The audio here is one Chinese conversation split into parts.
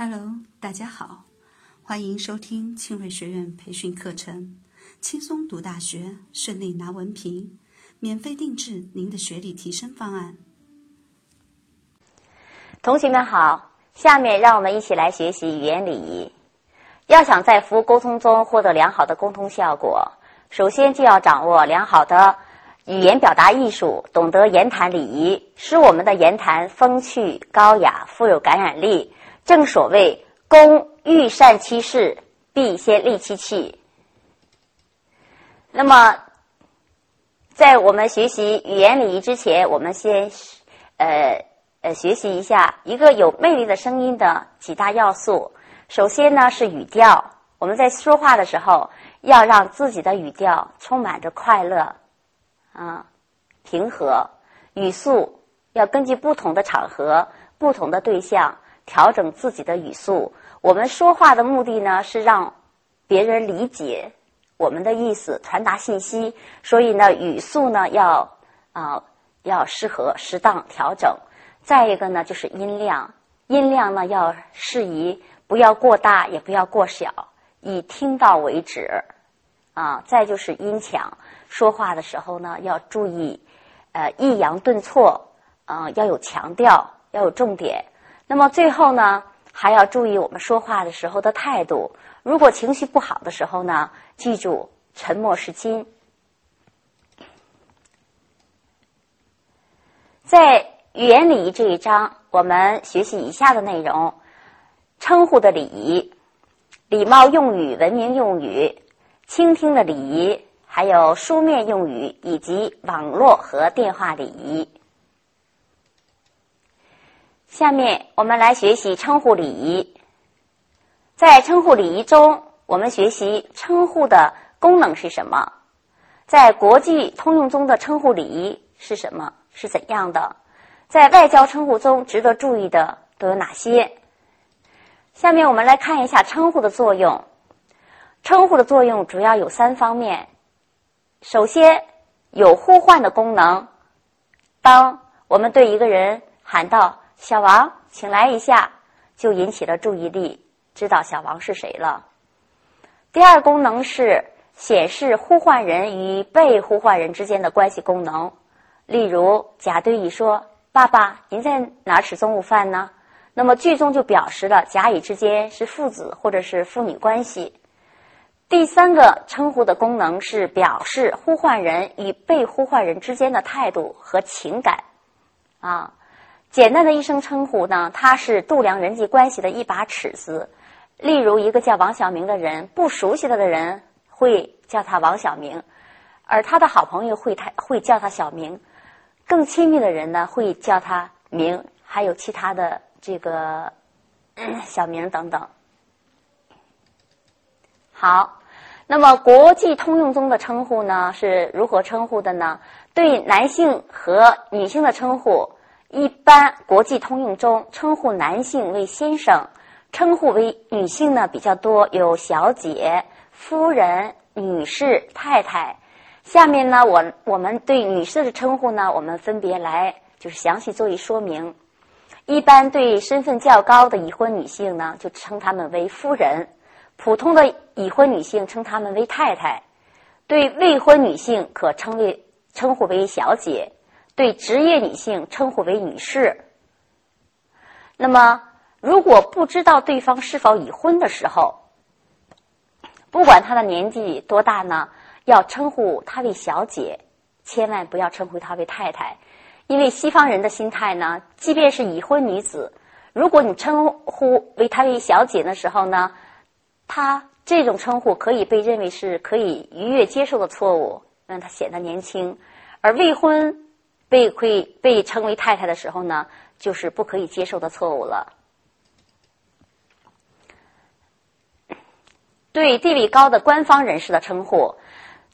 Hello，大家好，欢迎收听庆瑞学院培训课程，轻松读大学，顺利拿文凭，免费定制您的学历提升方案。同学们好，下面让我们一起来学习语言礼仪。要想在服务沟通中获得良好的沟通效果，首先就要掌握良好的语言表达艺术，懂得言谈礼仪，使我们的言谈风趣高雅，富有感染力。正所谓“工欲善其事，必先利其器”。那么，在我们学习语言礼仪之前，我们先呃呃学习一下一个有魅力的声音的几大要素。首先呢是语调，我们在说话的时候要让自己的语调充满着快乐，啊，平和，语速要根据不同的场合、不同的对象。调整自己的语速。我们说话的目的呢，是让别人理解我们的意思，传达信息。所以呢，语速呢要啊要适合适当调整。再一个呢，就是音量，音量呢要适宜，不要过大，也不要过小，以听到为止。啊，再就是音强，说话的时候呢要注意，呃，抑扬顿挫，啊，要有强调，要有重点。那么最后呢，还要注意我们说话的时候的态度。如果情绪不好的时候呢，记住沉默是金。在语言礼仪这一章，我们学习以下的内容：称呼的礼仪、礼貌用语、文明用语、倾听的礼仪，还有书面用语以及网络和电话礼仪。下面我们来学习称呼礼仪。在称呼礼仪中，我们学习称呼的功能是什么？在国际通用中的称呼礼仪是什么？是怎样的？在外交称呼中值得注意的都有哪些？下面我们来看一下称呼的作用。称呼的作用主要有三方面。首先，有呼唤的功能。当我们对一个人喊道。小王，请来一下，就引起了注意力，知道小王是谁了。第二功能是显示呼唤人与被呼唤人之间的关系功能。例如，甲对乙说：“爸爸，您在哪吃中午饭呢？”那么句中就表示了甲乙之间是父子或者是父女关系。第三个称呼的功能是表示呼唤人与被呼唤人之间的态度和情感，啊。简单的一声称呼呢，它是度量人际关系的一把尺子。例如，一个叫王小明的人，不熟悉他的人会叫他王小明，而他的好朋友会他会叫他小明，更亲密的人呢会叫他明，还有其他的这个小明等等。好，那么国际通用中的称呼呢是如何称呼的呢？对男性和女性的称呼。一般国际通用中称呼男性为先生，称呼为女性呢比较多，有小姐、夫人、女士、太太。下面呢，我我们对女士的称呼呢，我们分别来就是详细做一说明。一般对身份较高的已婚女性呢，就称她们为夫人；普通的已婚女性称她们为太太；对未婚女性可称为称呼为小姐。对职业女性称呼为女士。那么，如果不知道对方是否已婚的时候，不管她的年纪多大呢，要称呼她为小姐，千万不要称呼她为太太，因为西方人的心态呢，即便是已婚女子，如果你称呼为她为小姐的时候呢，她这种称呼可以被认为是可以逾越接受的错误，让她显得年轻，而未婚。被会被称为太太的时候呢，就是不可以接受的错误了。对地位高的官方人士的称呼，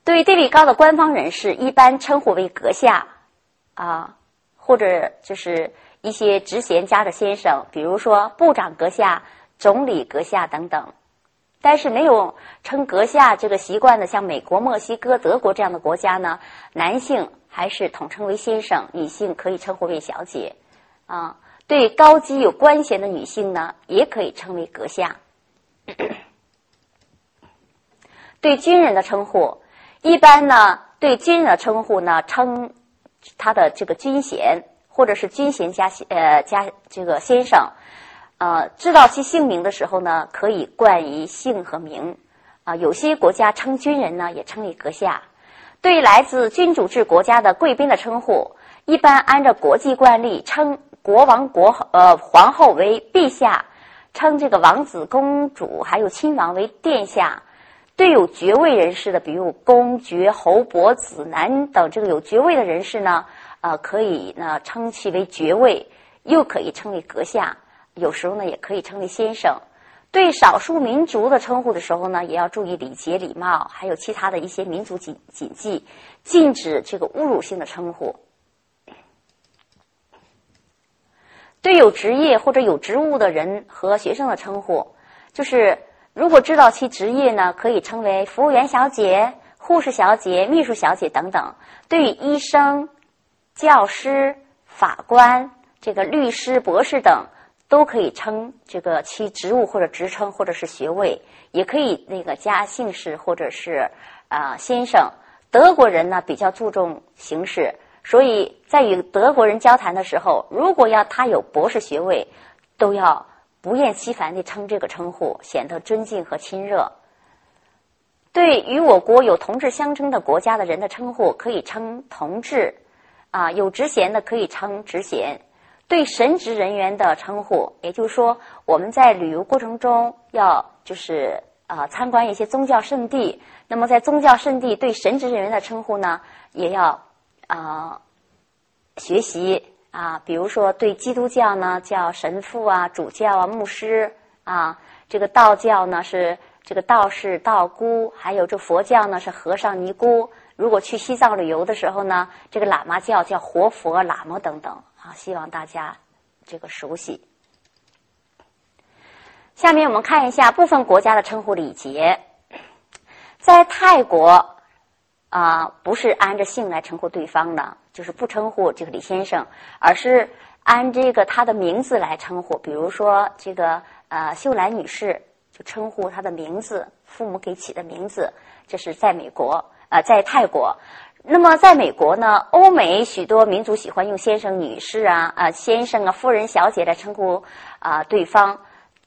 对地位高的官方人士一般称呼为阁下啊，或者就是一些职衔家的先生，比如说部长阁下、总理阁下等等。但是没有称阁下这个习惯的，像美国、墨西哥、德国这样的国家呢，男性。还是统称为先生，女性可以称呼为小姐，啊，对高级有官衔的女性呢，也可以称为阁下。对军人的称呼，一般呢，对军人的称呼呢，称他的这个军衔，或者是军衔加呃加这个先生。呃，知道其姓名的时候呢，可以冠以姓和名。啊，有些国家称军人呢，也称为阁下。对来自君主制国家的贵宾的称呼，一般按照国际惯例称国王、国呃皇后为陛下，称这个王子、公主还有亲王为殿下。对有爵位人士的，比如公爵、侯伯、子男等这个有爵位的人士呢，呃，可以呢称其为爵位，又可以称为阁下。有时候呢，也可以称为先生。对少数民族的称呼的时候呢，也要注意礼节礼貌，还有其他的一些民族谨谨记，禁止这个侮辱性的称呼。对有职业或者有职务的人和学生的称呼，就是如果知道其职业呢，可以称为服务员小姐、护士小姐、秘书小姐等等。对于医生、教师、法官、这个律师、博士等。都可以称这个其职务或者职称或者是学位，也可以那个加姓氏或者是啊先生。德国人呢比较注重形式，所以在与德国人交谈的时候，如果要他有博士学位，都要不厌其烦地称这个称呼，显得尊敬和亲热。对与我国有同志相称的国家的人的称呼，可以称同志，啊有职衔的可以称职衔。对神职人员的称呼，也就是说，我们在旅游过程中要就是啊参观一些宗教圣地，那么在宗教圣地对神职人员的称呼呢，也要啊学习啊，比如说对基督教呢叫神父啊、主教啊、牧师啊，这个道教呢是这个道士、道姑，还有这佛教呢是和尚、尼姑。如果去西藏旅游的时候呢，这个喇嘛教叫活佛、喇嘛等等。啊，希望大家这个熟悉。下面我们看一下部分国家的称呼礼节。在泰国啊，不是按着姓来称呼对方的，就是不称呼这个李先生，而是按这个他的名字来称呼。比如说这个呃秀兰女士，就称呼她的名字，父母给起的名字。这是在美国呃，在泰国。那么，在美国呢，欧美许多民族喜欢用先生、女士啊、啊先生啊、夫人、小姐来称呼啊对方，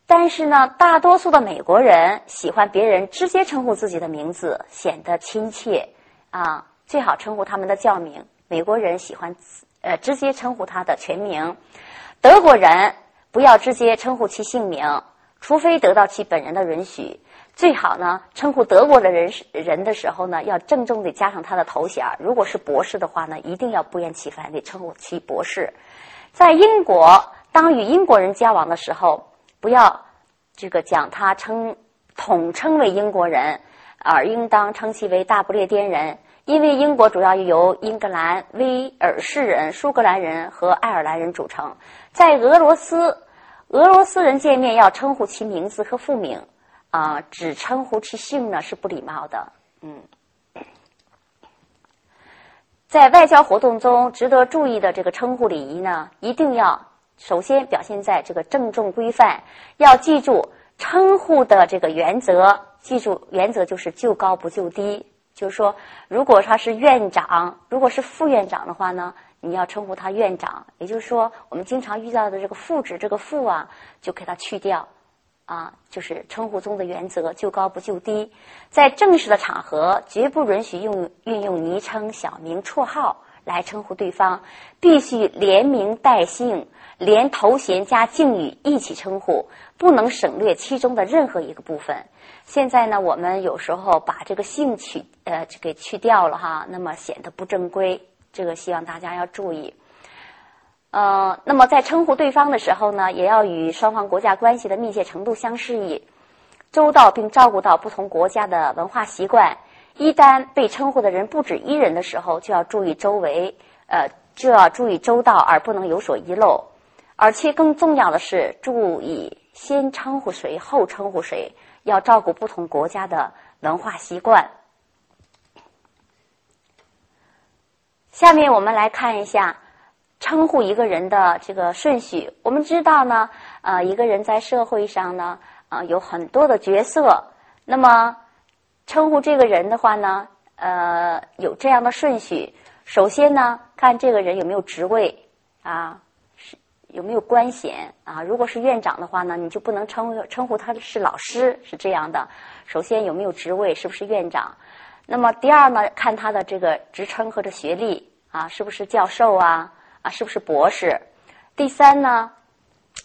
但是呢，大多数的美国人喜欢别人直接称呼自己的名字，显得亲切啊，最好称呼他们的教名。美国人喜欢呃直接称呼他的全名，德国人不要直接称呼其姓名，除非得到其本人的允许。最好呢，称呼德国的人人的时候呢，要郑重地加上他的头衔如果是博士的话呢，一定要不厌其烦地称呼其博士。在英国，当与英国人交往的时候，不要这个讲他称统称为英国人，而应当称其为大不列颠人，因为英国主要由英格兰、威尔士人、苏格兰人和爱尔兰人组成。在俄罗斯，俄罗斯人见面要称呼其名字和父名。啊，只称呼其姓呢是不礼貌的。嗯，在外交活动中值得注意的这个称呼礼仪呢，一定要首先表现在这个郑重规范。要记住称呼的这个原则，记住原则就是就高不就低。就是说，如果他是院长，如果是副院长的话呢，你要称呼他院长。也就是说，我们经常遇到的这个副职，这个副啊，就给他去掉。啊，就是称呼中的原则，就高不就低。在正式的场合，绝不允许用运用昵称、小名、绰号来称呼对方，必须连名带姓，连头衔加敬语一起称呼，不能省略其中的任何一个部分。现在呢，我们有时候把这个姓取呃给去掉了哈，那么显得不正规。这个希望大家要注意。呃，那么在称呼对方的时候呢，也要与双方国家关系的密切程度相适应，周到并照顾到不同国家的文化习惯。一旦被称呼的人不止一人的时候，就要注意周围，呃，就要注意周到，而不能有所遗漏。而且更重要的是，注意先称呼谁，后称呼谁，要照顾不同国家的文化习惯。下面我们来看一下。称呼一个人的这个顺序。我们知道呢，呃，一个人在社会上呢，啊，有很多的角色。那么称呼这个人的话呢，呃，有这样的顺序。首先呢，看这个人有没有职位啊，是有没有官衔啊。如果是院长的话呢，你就不能称称呼他是老师，是这样的。首先有没有职位，是不是院长？那么第二呢，看他的这个职称和这学历啊，是不是教授啊？是不是博士？第三呢，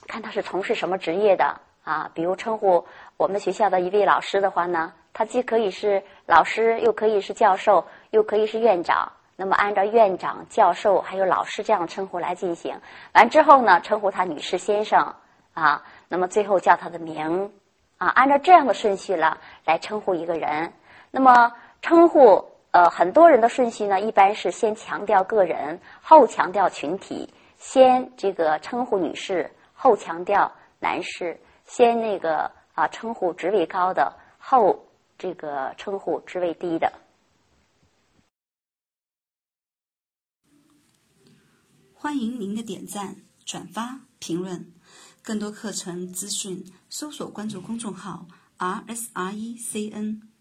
看他是从事什么职业的啊？比如称呼我们学校的一位老师的话呢，他既可以是老师，又可以是教授，又可以是院长。那么按照院长、教授还有老师这样称呼来进行。完之后呢，称呼他女士、先生啊。那么最后叫他的名啊，按照这样的顺序了来称呼一个人。那么称呼呃很多人的顺序呢，一般是先强调个人，后强调群体；先这个称呼女士，后强调男士；先那个啊称呼职位高的，后这个称呼职位低的。欢迎您的点赞、转发、评论，更多课程资讯，搜索关注公众号 “r s r e c n”。